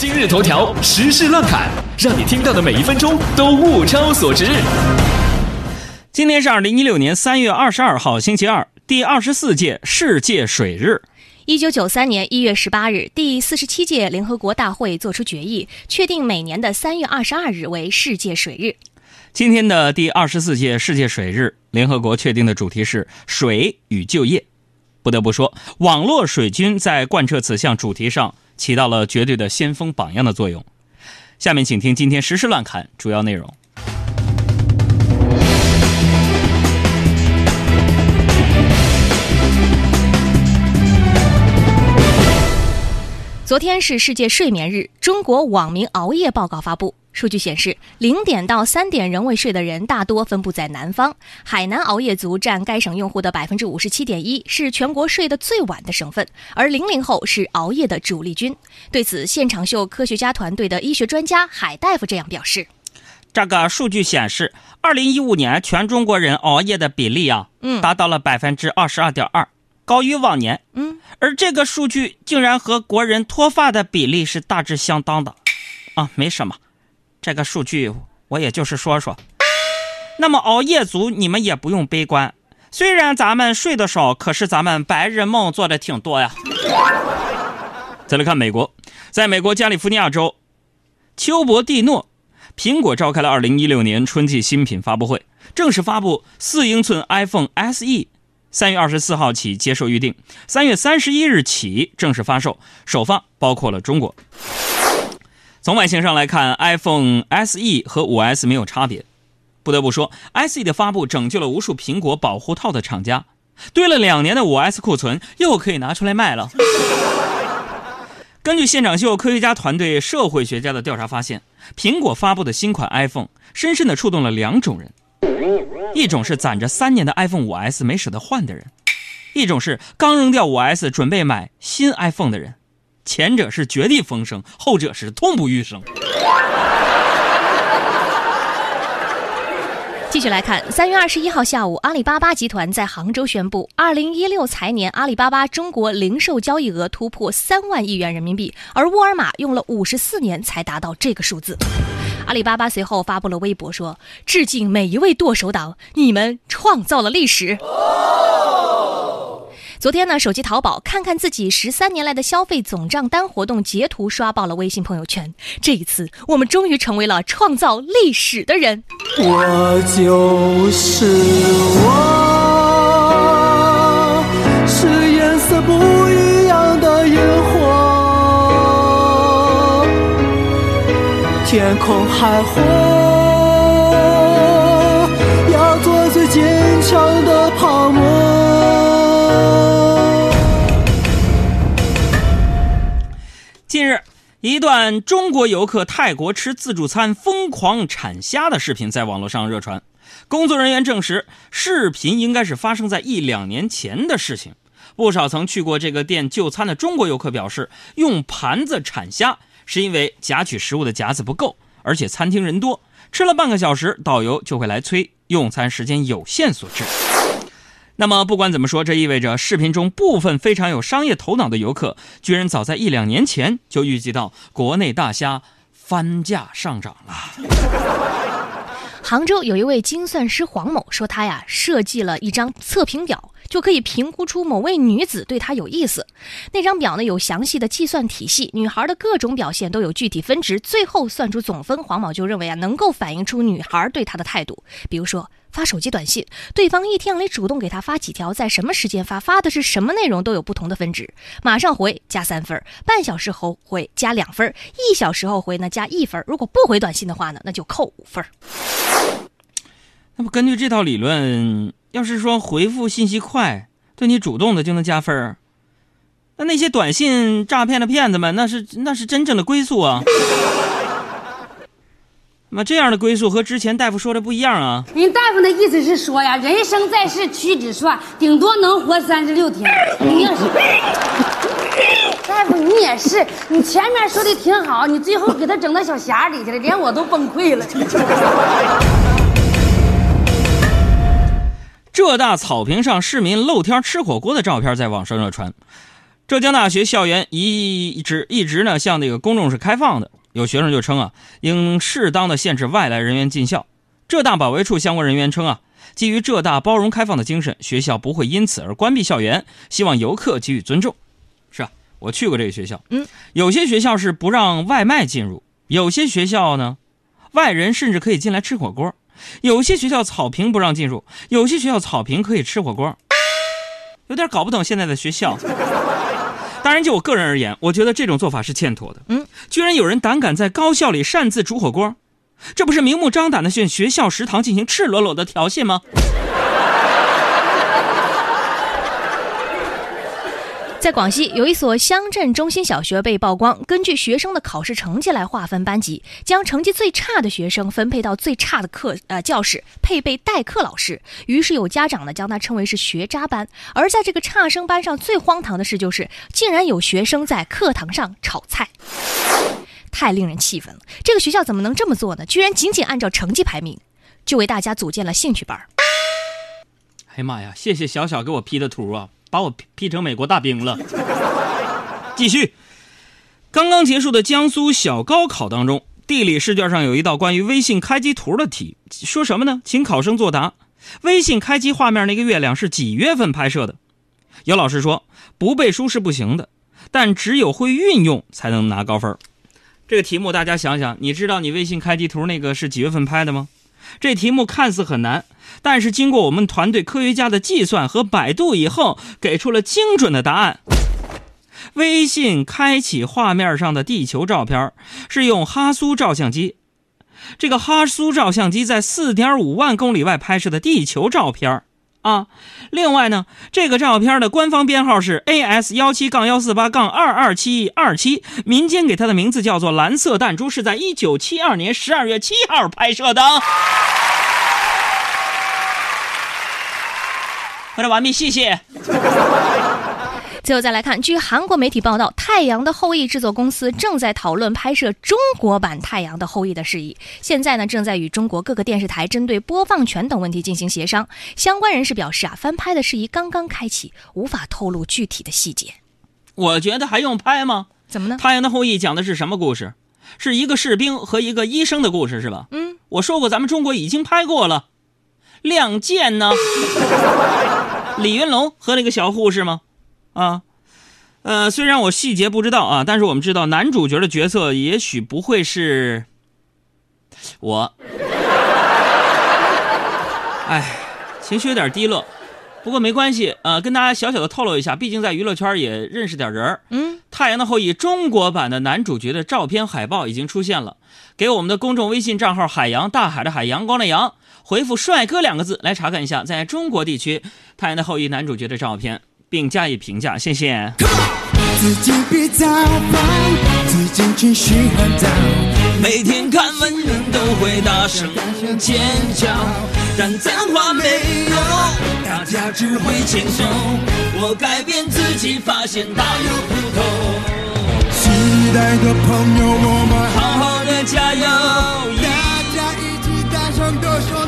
今日头条时事乱侃，让你听到的每一分钟都物超所值。今天是二零一六年三月二十二号，星期二，第二十四届世界水日。一九九三年一月十八日，第四十七届联合国大会作出决议，确定每年的三月二十二日为世界水日。今天的第二十四届世界水日，联合国确定的主题是水与就业。不得不说，网络水军在贯彻此项主题上。起到了绝对的先锋榜样的作用。下面请听今天时事乱侃主要内容。昨天是世界睡眠日，中国网民熬夜报告发布。数据显示，零点到三点仍未睡的人大多分布在南方，海南熬夜族占该省用户的百分之五十七点一，是全国睡得最晚的省份。而零零后是熬夜的主力军。对此，现场秀科学家团队的医学专家海大夫这样表示：“这个数据显示，二零一五年全中国人熬夜的比例啊，嗯，达到了百分之二十二点二，高于往年。嗯，而这个数据竟然和国人脱发的比例是大致相当的。啊，没什么。”这个数据我也就是说说，那么熬夜族你们也不用悲观，虽然咱们睡得少，可是咱们白日梦做的挺多呀。再来看美国，在美国加利福尼亚州丘伯蒂诺，苹果召开了2016年春季新品发布会，正式发布四英寸 iPhone SE，三月二十四号起接受预定，三月三十一日起正式发售，首发包括了中国。从外形上来看，iPhone SE 和 5S 没有差别。不得不说，SE 的发布拯救了无数苹果保护套的厂家，堆了两年的 5S 库存又可以拿出来卖了。根据现场秀科学家团队、社会学家的调查发现，苹果发布的新款 iPhone 深深地触动了两种人：一种是攒着三年的 iPhone 5S 没舍得换的人，一种是刚扔掉 5S 准备买新 iPhone 的人。前者是绝地逢生，后者是痛不欲生。继续来看，三月二十一号下午，阿里巴巴集团在杭州宣布，二零一六财年阿里巴巴中国零售交易额突破三万亿元人民币，而沃尔玛用了五十四年才达到这个数字。阿里巴巴随后发布了微博说：“致敬每一位剁手党，你们创造了历史。”昨天呢，手机淘宝看看自己十三年来的消费总账单活动截图刷爆了微信朋友圈。这一次，我们终于成为了创造历史的人。我就是我，是颜色不一样的烟火，天空海阔，要做最坚强的泡沫。近日，一段中国游客泰国吃自助餐疯狂铲虾的视频在网络上热传。工作人员证实，视频应该是发生在一两年前的事情。不少曾去过这个店就餐的中国游客表示，用盘子铲虾是因为夹取食物的夹子不够，而且餐厅人多，吃了半个小时，导游就会来催，用餐时间有限所致。那么不管怎么说，这意味着视频中部分非常有商业头脑的游客，居然早在一两年前就预计到国内大虾翻价上涨了。杭州有一位精算师黄某说，他呀设计了一张测评表，就可以评估出某位女子对他有意思。那张表呢有详细的计算体系，女孩的各种表现都有具体分值，最后算出总分。黄某就认为啊，能够反映出女孩对他的态度，比如说。发手机短信，对方一天里主动给他发几条，在什么时间发，发的是什么内容，都有不同的分值。马上回加三分，半小时后回加两分，一小时后回呢加一分。如果不回短信的话呢，那就扣五分。那么根据这套理论，要是说回复信息快，对你主动的就能加分那那些短信诈骗的骗子们，那是那是真正的归宿啊。那这样的归宿和之前大夫说的不一样啊！您大夫的意思是说呀，人生在世屈指算，顶多能活三十六天。你要是 大夫，你也是，你前面说的挺好，你最后给他整到小匣里去了，连我都崩溃了。浙大草坪上市民露天吃火锅的照片在网上热传。浙江大学校园一直一直呢向那个公众是开放的，有学生就称啊，应适当的限制外来人员进校。浙大保卫处相关人员称啊，基于浙大包容开放的精神，学校不会因此而关闭校园，希望游客给予尊重。是啊，我去过这个学校，嗯，有些学校是不让外卖进入，有些学校呢，外人甚至可以进来吃火锅，有些学校草坪不让进入，有些学校草坪可以吃火锅，有点搞不懂现在的学校。当然，就我个人而言，我觉得这种做法是欠妥的。嗯，居然有人胆敢在高校里擅自煮火锅，这不是明目张胆的向学校食堂进行赤裸裸的挑衅吗？在广西，有一所乡镇中心小学被曝光，根据学生的考试成绩来划分班级，将成绩最差的学生分配到最差的课呃教室，配备代课老师。于是有家长呢将它称为是学渣班。而在这个差生班上，最荒唐的事就是，竟然有学生在课堂上炒菜，太令人气愤了！这个学校怎么能这么做呢？居然仅仅按照成绩排名，就为大家组建了兴趣班。哎呀妈呀！谢谢小小给我 P 的图啊，把我 P, P 成美国大兵了。继续，刚刚结束的江苏小高考当中，地理试卷上有一道关于微信开机图的题，说什么呢？请考生作答：微信开机画面那个月亮是几月份拍摄的？有老师说不背书是不行的，但只有会运用才能拿高分。这个题目大家想想，你知道你微信开机图那个是几月份拍的吗？这题目看似很难，但是经过我们团队科学家的计算和百度以后，给出了精准的答案。微信开启画面上的地球照片是用哈苏照相机，这个哈苏照相机在四点五万公里外拍摄的地球照片啊。另外呢，这个照片的官方编号是 AS 幺七杠幺四八杠二二七二七，民间给它的名字叫做蓝色弹珠，是在一九七二年十二月七号拍摄的。回答完毕，谢谢。最后再来看，据韩国媒体报道，《太阳的后裔》制作公司正在讨论拍摄中国版《太阳的后裔》的事宜。现在呢，正在与中国各个电视台针对播放权等问题进行协商。相关人士表示啊，翻拍的事宜刚刚开启，无法透露具体的细节。我觉得还用拍吗？怎么呢？《太阳的后裔》讲的是什么故事？是一个士兵和一个医生的故事，是吧？嗯，我说过，咱们中国已经拍过了，《亮剑》呢？李云龙和那个小护士吗？啊，呃，虽然我细节不知道啊，但是我们知道男主角的角色也许不会是我。哎，情绪有点低落，不过没关系，呃，跟大家小小的透露一下，毕竟在娱乐圈也认识点人儿。嗯，《太阳的后裔》中国版的男主角的照片海报已经出现了，给我们的公众微信账号“海洋大海的海阳光的阳”回复“帅哥”两个字来查看一下在中国地区《太阳的后裔》男主角的照片，并加以评价，谢谢。自己别造反，最近情绪很 down，每天看文都会大声尖叫，但脏话没有，大家只会轻松。我改变自己，发现大有不同。期待的朋友，我们好好的加油大家一起大声地说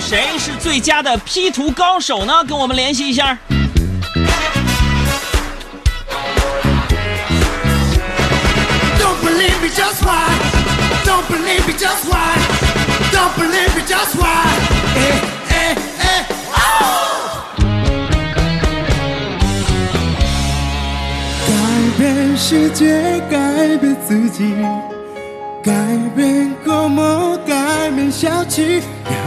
谁是最佳的 p 图高手呢？跟我们联系一下。改变世界改变自己改变隔膜改变小气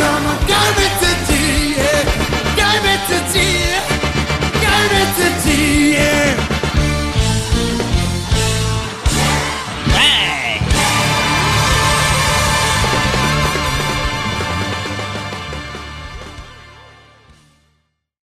come again.